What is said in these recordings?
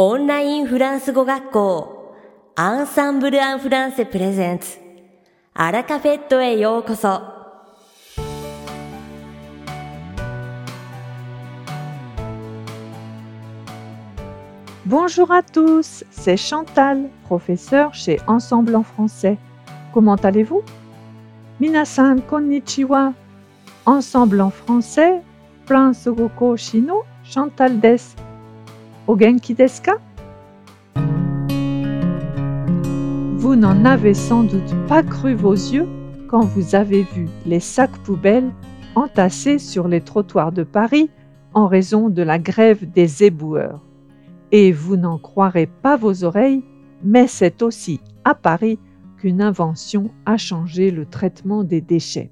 オンラインフランス語学校アンサンブル・アン・フランセプレゼンツアラカフェットへようこそ Bonjour à tous, c'est Chantal, professeure chez Ensemble en français. Comment allez-vous Minasan konnichiwa. Ensemble en français, Plan Sogoko Shino, Chantal Vous n'en avez sans doute pas cru vos yeux quand vous avez vu les sacs poubelles entassés sur les trottoirs de Paris en raison de la grève des éboueurs. Et vous n'en croirez pas vos oreilles, mais c'est aussi à Paris qu'une invention a changé le traitement des déchets.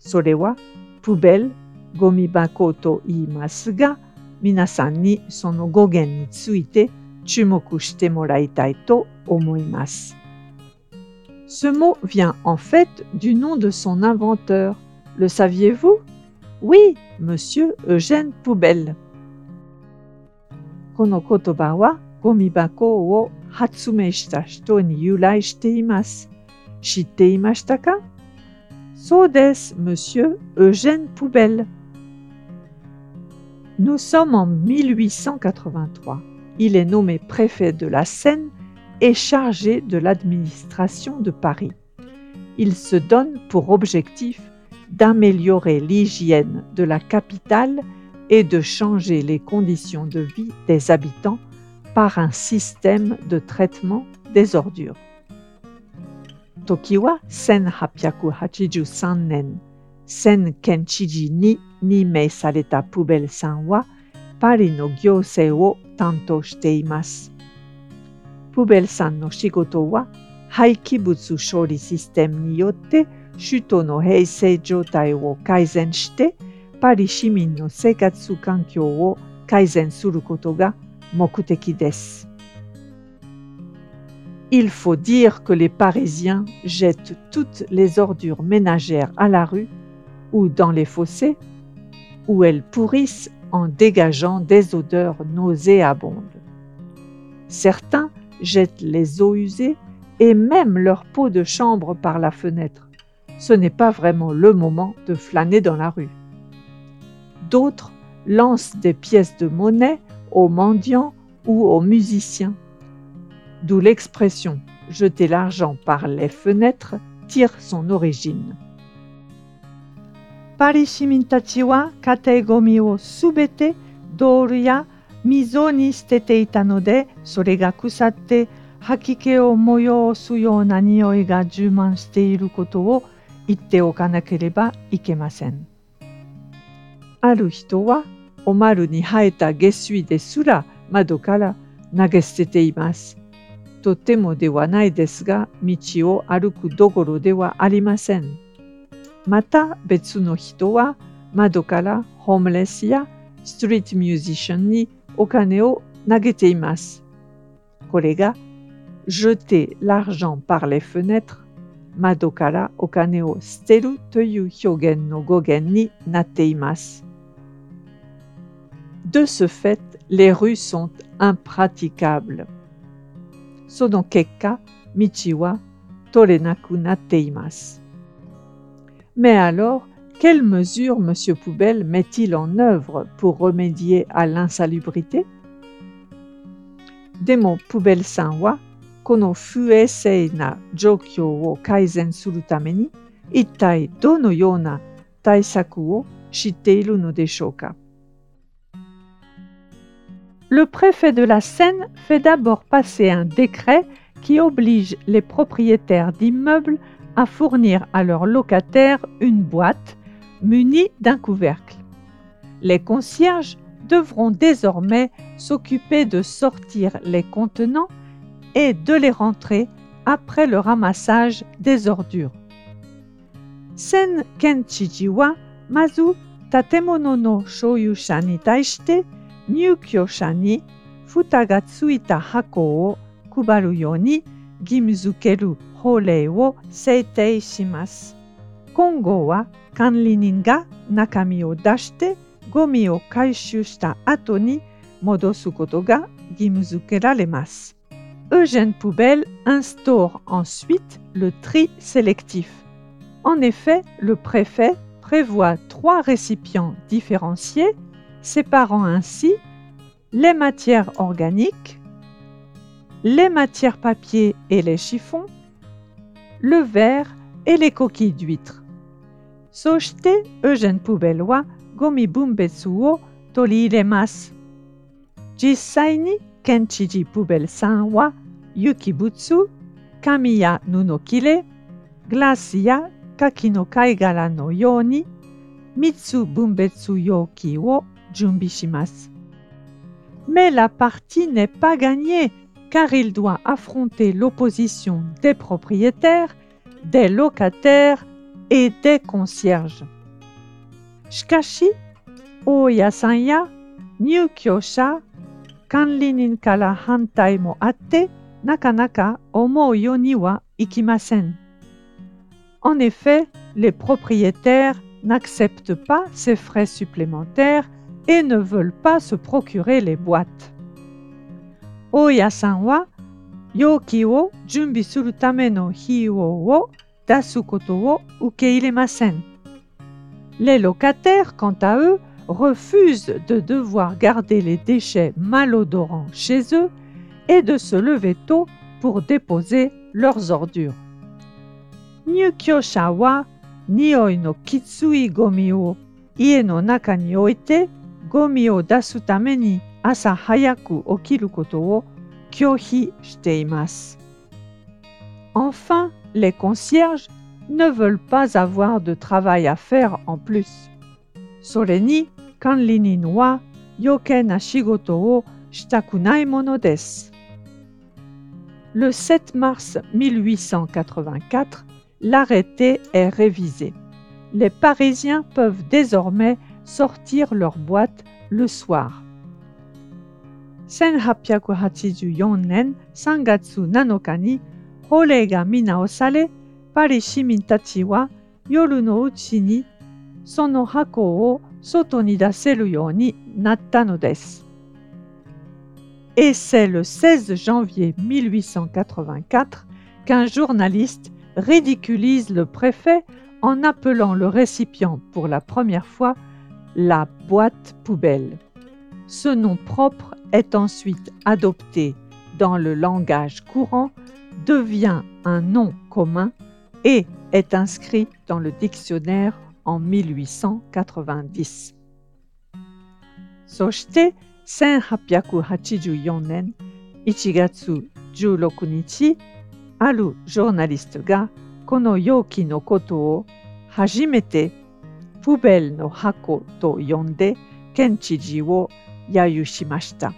Sorewa. Ce mot vient en fait du nom de son inventeur. Le saviez-vous? Oui, monsieur Eugène Poubelle. Kono gomibako wo hatsume ni Sodès, monsieur Eugène Poubelle. Nous sommes en 1883. Il est nommé préfet de la Seine et chargé de l'administration de Paris. Il se donne pour objectif d'améliorer l'hygiène de la capitale et de changer les conditions de vie des habitants par un système de traitement des ordures. 時は1883年、千県知事に任命されたプベルさんは、パリの行政を担当しています。プベルさんの仕事は、廃棄物処理システムによって首都の平成状態を改善して、パリ市民の生活環境を改善することが目的です。Il faut dire que les Parisiens jettent toutes les ordures ménagères à la rue ou dans les fossés, où elles pourrissent en dégageant des odeurs nauséabondes. Certains jettent les eaux usées et même leur peau de chambre par la fenêtre. Ce n'est pas vraiment le moment de flâner dans la rue. D'autres lancent des pièces de monnaie aux mendiants ou aux musiciens d'où l'expression jeter l'argent par les fenêtres tire son origine. Parishimin tachiwa kategomi wo subete doru ya mizo ni shitete ita no de sore ga hakike moyo su you na nioi ga juman shite iru koto wo itte okanakereba ikemasen. Aru hito wa omaru ni haeta gesui de sura madokara nage shite. とを言っておかなければいけません。ある人はおまるに生えた下水ですら窓から投げ捨てています。とてもではないですが、道を歩くどころではありません。また別の人は窓からホームレスやストリートミュージシャンにお金を投げています。これが jeter l'argent par les fenêtres 窓からお金を捨てるという表現の語源になっています。De ce fait, les rues sont impraticables. Mais alors, quelles mesures M. Poubelle met-il en œuvre pour remédier à l'insalubrité? Demo Poubelle-san wa, kono fuesei na jokyo wo kaizen suru tame ni, ittai dono yona taisaku wo shite iru no deshou ka le préfet de la Seine fait d'abord passer un décret qui oblige les propriétaires d'immeubles à fournir à leurs locataires une boîte munie d'un couvercle. Les concierges devront désormais s'occuper de sortir les contenants et de les rentrer après le ramassage des ordures. Sen mazu tatemono no nyukyosha ni futa ga tsuita hako o kubaru you ni gimzukeru holei wo seitei shimasu. 今後は管理人が中身を出してゴミを回収した後に戻すことが義務付けられます。Eugène Poubelle instaure ensuite le tri sélectif. En effet, le préfet prévoit trois récipients différenciés, séparant ainsi les matières organiques, les matières papier et les chiffons, le verre et les coquilles d'huîtres. Sojete Eugène gomi bumbetsuo toli iremasu. Jisaini kenchiji poubelle san wa yukibutsu kamiya nunokile glacia kakino kaigara no yoni mitsu bumbetsu yoki wo mais la partie n'est pas gagnée car il doit affronter l'opposition des propriétaires, des locataires et des concierges. Shikashi, Oyasanya, Nyukyosha, Hantai mo atte, Nakanaka Ikimasen. En effet, les propriétaires n'acceptent pas ces frais supplémentaires et ne veulent pas se procurer les boîtes. Oya-san wa yoki wo junbi suru tame no hiwo wo dasu koto wo ukeiremasen. Les locataires, quant à eux, refusent de devoir garder les déchets malodorants chez eux et de se lever tôt pour déposer leurs ordures. Nyukyosha wa nioi no kitsui gomi wo ie no naka ni oite ゴミを出すために朝早く起きることを拒否しています。Enfin, les concierges ne veulent pas avoir de travail à faire en plus. それに管理人は余計な仕事をしたくないものです。Le 7 mars 1884, l'arrêté est révisé. Les Parisiens peuvent désormais sortir leurs boîtes le soir. 1884年3月7日に法令が見直され、パリ市民たちは夜のうちにその箱を外に出せるようになったのです。Et c'est le 16 janvier 1884 qu'un journaliste ridiculise le préfet en appelant le récipient pour la première fois la boîte poubelle. Ce nom propre est ensuite adopté dans le langage courant, devient un nom commun et est inscrit dans le dictionnaire en 1890. そして1884年1月16日、あるジョーナリストがこの容器のことを初めて プベルの箱と呼んで県知事を揶揄しました。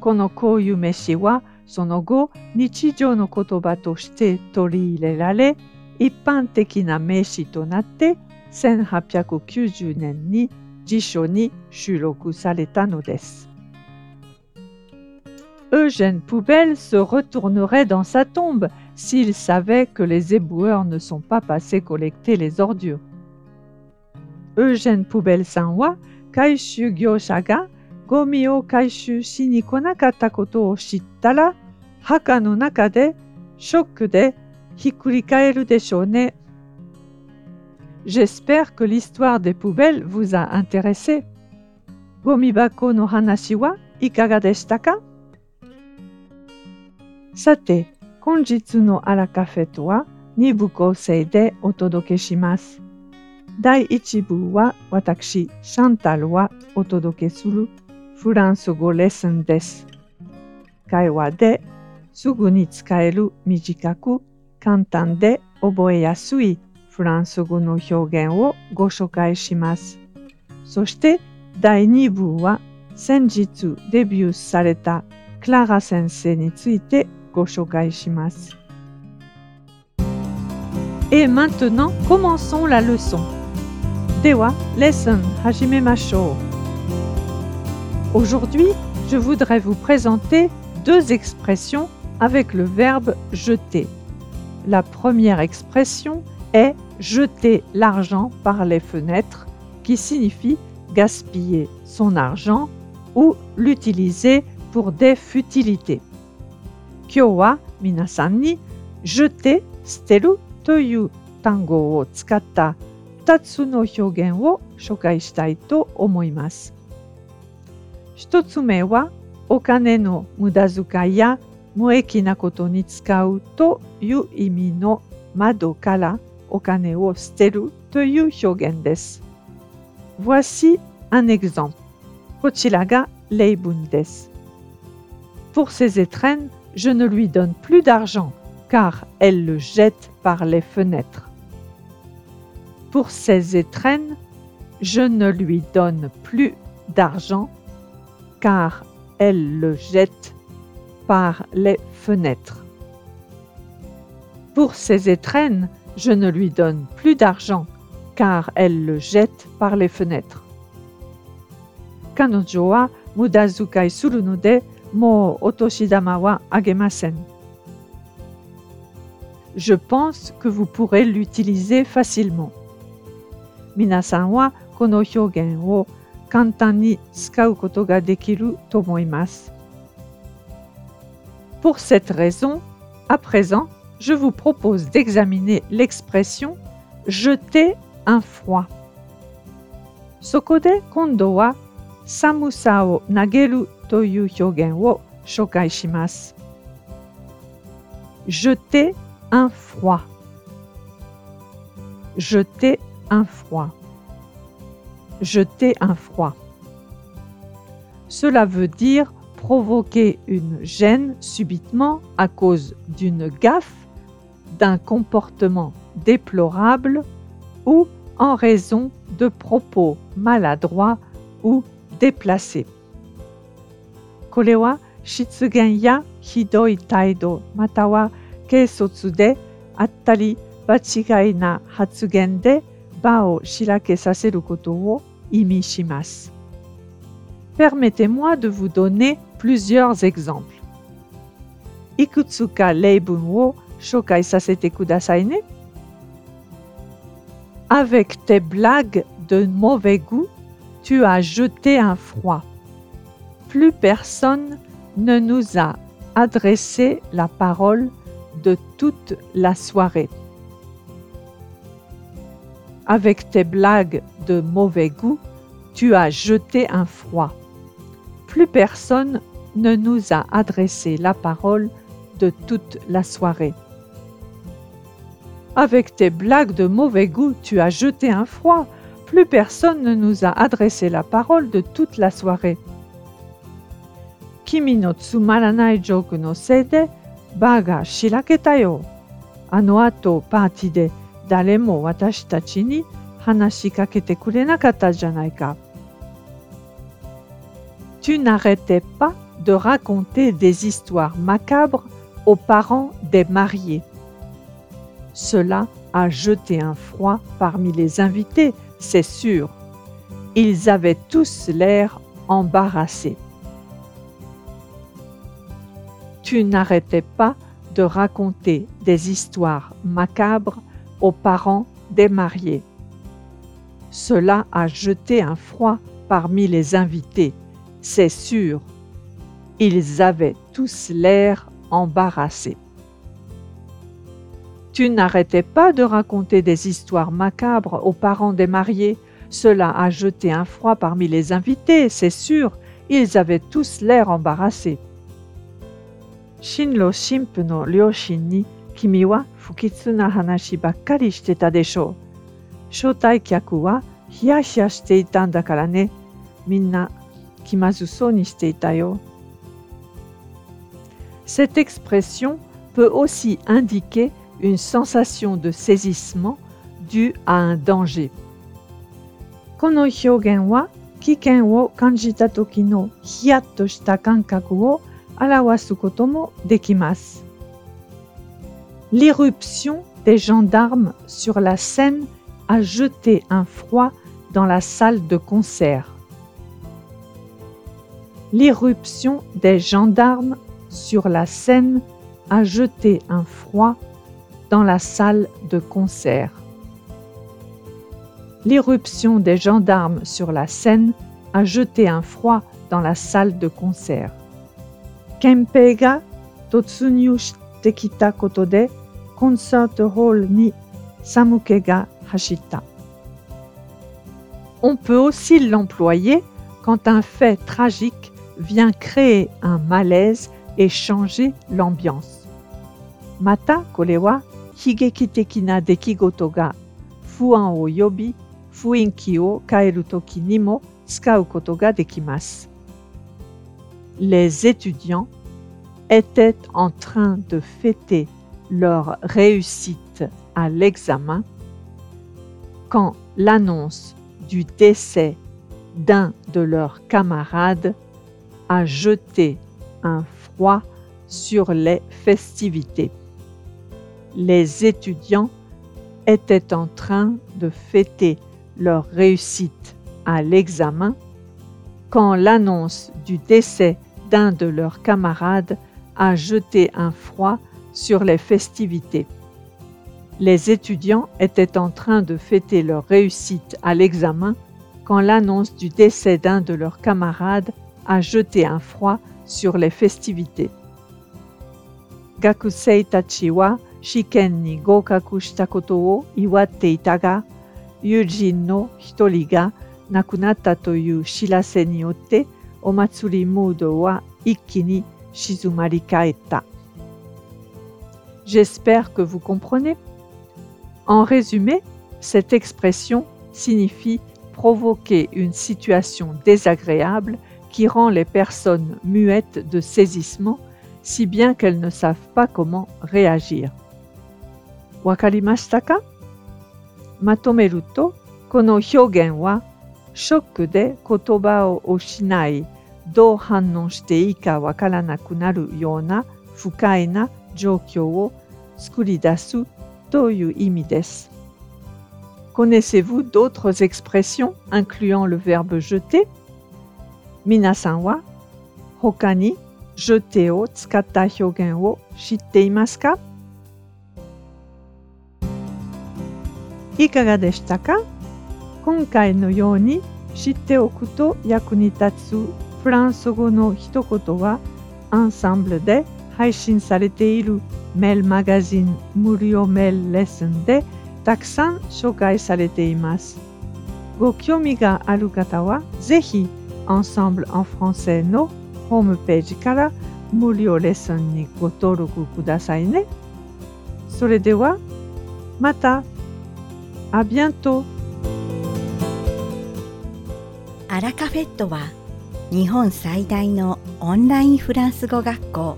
このこういう飯はその後日常の言葉として取り入れられ一般的な名詞となって1890年に辞書に収録されたのです。Eugène Poubelle se retournerait dans sa tombe s'il savait que les éboueurs ne sont pas passés collecter les ordures. Eugène Poubelle さんは回収業者がゴミを回収しに来なかったことを知ったら墓の中でショックでひっくり返るでしょうね。J'espère que l'histoire des poubelles vous a intéressé. ゴミ箱の話はいかがでしたかさて、本日のアラカフェとは2部構成でお届けします。第1部は私、シャンタルはお届けするフランス語レッスンです。会話ですぐに使える短く簡単で覚えやすいフランス語の表現をご紹介します。そして第2部は先日デビューされたクララ先生についてご紹介します。Et maintenant, commençons la leçon. では、レッスン始めましょう。Aujourd'hui, je voudrais vous présenter deux expressions avec le verbe jeter. La première expression est jeter l'argent par les fenêtres, qui signifie gaspiller son argent ou l'utiliser pour des futilités. 今日は皆さんにjeter 捨 てるという単語を使った2つの表現を紹介したいと思います。1つ目はお金の無駄遣いや無益なことに使うという意味の窓からお金を捨てるという表現です。Voici un exemple. こちらが例文です。Pour ses étrennes, je ne lui donne plus d'argent, car elle le jette par les fenêtres. Pour ses étrennes, je ne lui donne plus d'argent, car elle le jette par les fenêtres. Pour ses étrennes, je ne lui donne plus d'argent, car elle le jette par les fenêtres. 彼女は無駄遣いするので、もうお年玉はあげません。Je pense que vous pourrez l'utiliser facilement. 皆さんはこの表現を簡単に使うことができると思います。Pour cette raison, à présent, je vous propose d'examiner l'expression jeter un froid. そこで今度は寒さを投げるという表現を紹介します。jeter un froid. jeter un froid. Jeter un froid. Cela veut dire provoquer une gêne subitement à cause d'une gaffe, d'un comportement déplorable ou en raison de propos maladroits ou déplacés. Kolewa hidoi taido は軽率であったり場違いな発言で場をしらけさせることを意味します。Permettez-moi de vous donner plusieurs exemples. いくつか例文を紹介させてくださいね。Avec tes blagues de mauvais goût, tu as jeté un froid. Plus personne ne nous a adressé la parole de toute la soirée. Avec tes blagues de mauvais goût, tu as jeté un froid. Plus personne ne nous a adressé la parole de toute la soirée. Avec tes blagues de mauvais goût, tu as jeté un froid. Plus personne ne nous a adressé la parole de toute la soirée. Shiraketa yo. De dare mo watashi tachi ni hanashi kakete kurenakata janai ka. Tu n'arrêtais pas de raconter des histoires macabres aux parents des mariés. Cela a jeté un froid parmi les invités, c'est sûr. Ils avaient tous l'air embarrassés. Tu n'arrêtais pas de raconter des histoires macabres aux parents des mariés. Cela a jeté un froid parmi les invités, c'est sûr. Ils avaient tous l'air embarrassés. Tu n'arrêtais pas de raconter des histoires macabres aux parents des mariés. Cela a jeté un froid parmi les invités, c'est sûr. Ils avaient tous l'air embarrassés. Ni 君は不吉な話ばっかりしてたでしょう。招待客はヒヤヒヤしていたんだからね。みんな気まずそうにしていたよ。Cette expression peut aussi indiquer une sensation de saisissement due à un danger. この表現は危険を感じた時のヒヤッとした感覚を表すこともできます。L'éruption des gendarmes sur la scène a jeté un froid dans la salle de concert. L'éruption des gendarmes sur la scène a jeté un froid dans la salle de concert. L'éruption des gendarmes sur la scène a jeté un froid dans la salle de concert. On peut aussi l'employer quand un fait tragique vient créer un malaise et changer l'ambiance. Mata kore wa higeki teki na dekigoto ga fuan o yobi fuinki o kaeru toki ni mo tsukau koto ga dekimasu. Les étudiants étaient en train de fêter leur réussite à l'examen quand l'annonce du décès d'un de leurs camarades a jeté un froid sur les festivités. Les étudiants étaient en train de fêter leur réussite à l'examen quand l'annonce du décès d'un de leurs camarades a jeté un froid sur les festivités. Les étudiants étaient en train de fêter leur réussite à l'examen quand l'annonce du décès d'un de leurs camarades a jeté un froid sur les festivités. Gakusei tachi wa shiken ni gokaku koto o iwatte yujin no hitori ga nakunatta toyu shirase ni yotte o matsuri mood wa ikki ni J'espère que vous comprenez. En résumé, cette expression signifie provoquer une situation désagréable qui rend les personnes muettes de saisissement si bien qu'elles ne savent pas comment réagir. Wakarimashita ka? Matomeru to, kono hyogen wa どう反応していいかわからなくなるような不快な状況を作り出すという意味です。Connaissez-vous d'autres expressions incluant le verbe jeter? 皆さんは他に jeter を使った表現を知っていますかいかがでしたか今回のように知っておくと役に立つフランス語の一言はアンサンブルで配信されているメールマガジン無料メールレッスンでたくさん紹介されています。ご興味がある方はぜひ Ensemble en français のホームページから無料レッスンにご登録くださいね。それではまた。あ bientôt! アラカフェットは日本最大のオンラインフランス語学校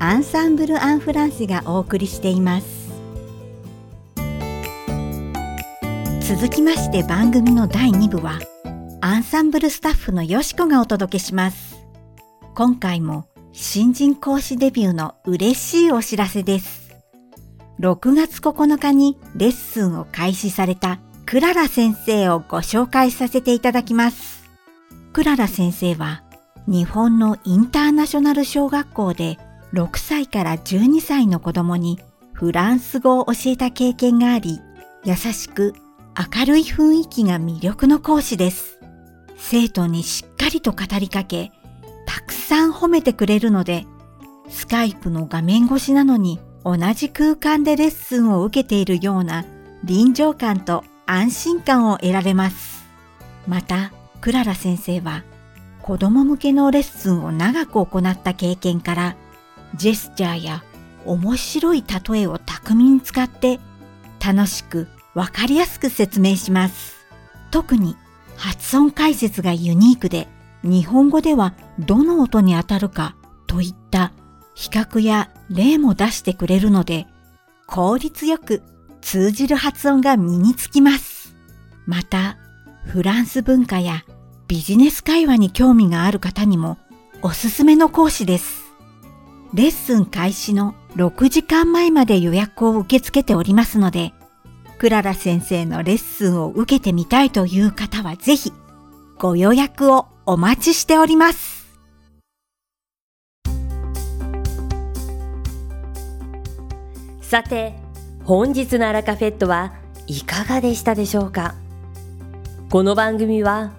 アンサンブル・アン・フランスがお送りしています。続きまして番組の第2部はアンサンブルスタッフのよしこがお届けします。今回も新人講師デビューの嬉しいお知らせです。6月9日にレッスンを開始されたクララ先生をご紹介させていただきます。クララ先生は日本のインターナショナル小学校で6歳から12歳の子供にフランス語を教えた経験があり、優しく明るい雰囲気が魅力の講師です。生徒にしっかりと語りかけ、たくさん褒めてくれるので、スカイプの画面越しなのに同じ空間でレッスンを受けているような臨場感と安心感を得られます。また、クララ先生は子供向けのレッスンを長く行った経験から、ジェスチャーや面白い例えを巧みに使って楽しくわかりやすく説明します。特に発音解説がユニークで、日本語ではどの音に当たるかといった比較や例も出してくれるので、効率よく通じる発音が身につきます。また、フランス文化やビジネス会話に興味がある方にもおすすめの講師です。レッスン開始の6時間前まで予約を受け付けておりますので、クララ先生のレッスンを受けてみたいという方はぜひご予約をお待ちしております。さて、本日のアラカフェットはいかがでしたでしょうか？この番組は